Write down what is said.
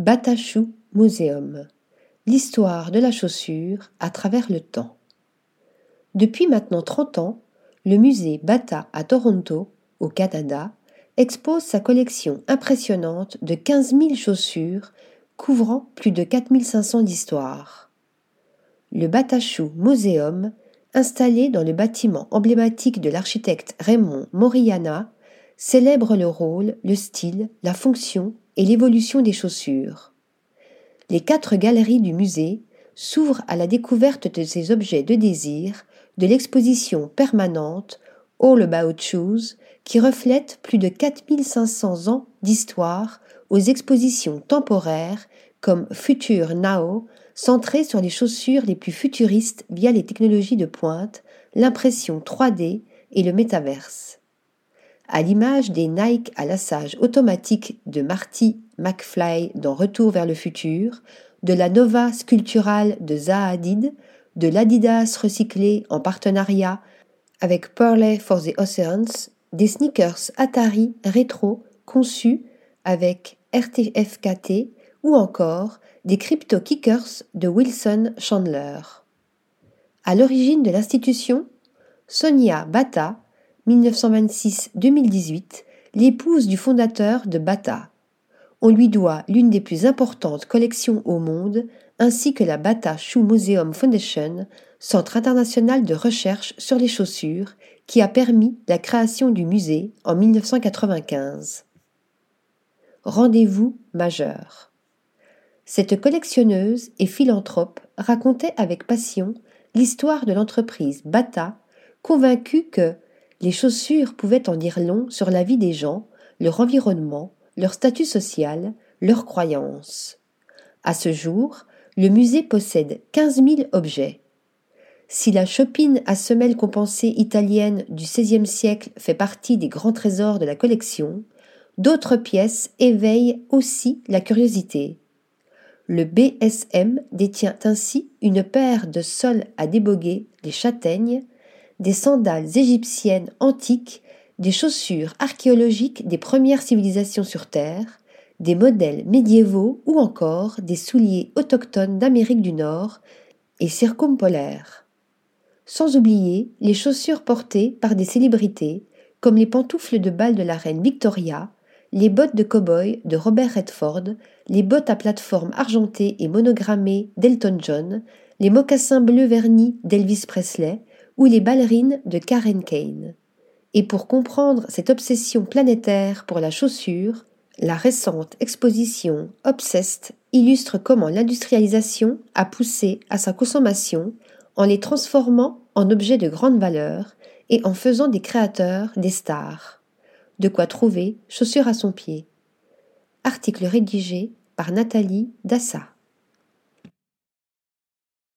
Batachou Museum L'histoire de la chaussure à travers le temps. Depuis maintenant 30 ans, le musée Bata à Toronto, au Canada, expose sa collection impressionnante de 15 000 chaussures couvrant plus de 4500 d'histoires. Le Batachou Museum, installé dans le bâtiment emblématique de l'architecte Raymond Moriana, célèbre le rôle, le style, la fonction et l'évolution des chaussures. Les quatre galeries du musée s'ouvrent à la découverte de ces objets de désir de l'exposition permanente All About Shoes qui reflète plus de 4500 ans d'histoire aux expositions temporaires comme Future Now, centrées sur les chaussures les plus futuristes via les technologies de pointe, l'impression 3D et le métaverse à l'image des Nike à lassage automatique de Marty McFly dans Retour vers le futur, de la Nova sculpturale de Zaha Hadid, de l'Adidas recyclé en partenariat avec Pearly for the Oceans, des sneakers Atari rétro conçus avec RTFKT ou encore des Crypto Kickers de Wilson Chandler. À l'origine de l'institution, Sonia Bata 1926-2018, l'épouse du fondateur de Bata. On lui doit l'une des plus importantes collections au monde, ainsi que la Bata Shoe Museum Foundation, centre international de recherche sur les chaussures, qui a permis la création du musée en 1995. Rendez-vous majeur. Cette collectionneuse et philanthrope racontait avec passion l'histoire de l'entreprise Bata, convaincue que les chaussures pouvaient en dire long sur la vie des gens, leur environnement, leur statut social, leurs croyances. À ce jour, le musée possède 15 000 objets. Si la chopine à semelles compensées italienne du XVIe siècle fait partie des grands trésors de la collection, d'autres pièces éveillent aussi la curiosité. Le BSM détient ainsi une paire de sols à déboguer, les châtaignes, des sandales égyptiennes antiques, des chaussures archéologiques des premières civilisations sur Terre, des modèles médiévaux ou encore des souliers autochtones d'Amérique du Nord et circumpolaires. Sans oublier les chaussures portées par des célébrités comme les pantoufles de bal de la reine Victoria, les bottes de cow-boy de Robert Redford, les bottes à plateforme argentées et monogrammées d'Elton John, les mocassins bleus vernis d'Elvis Presley, ou les ballerines de Karen Kane. Et pour comprendre cette obsession planétaire pour la chaussure, la récente exposition Obsessed illustre comment l'industrialisation a poussé à sa consommation en les transformant en objets de grande valeur et en faisant des créateurs des stars. De quoi trouver chaussures à son pied. Article rédigé par Nathalie Dassa.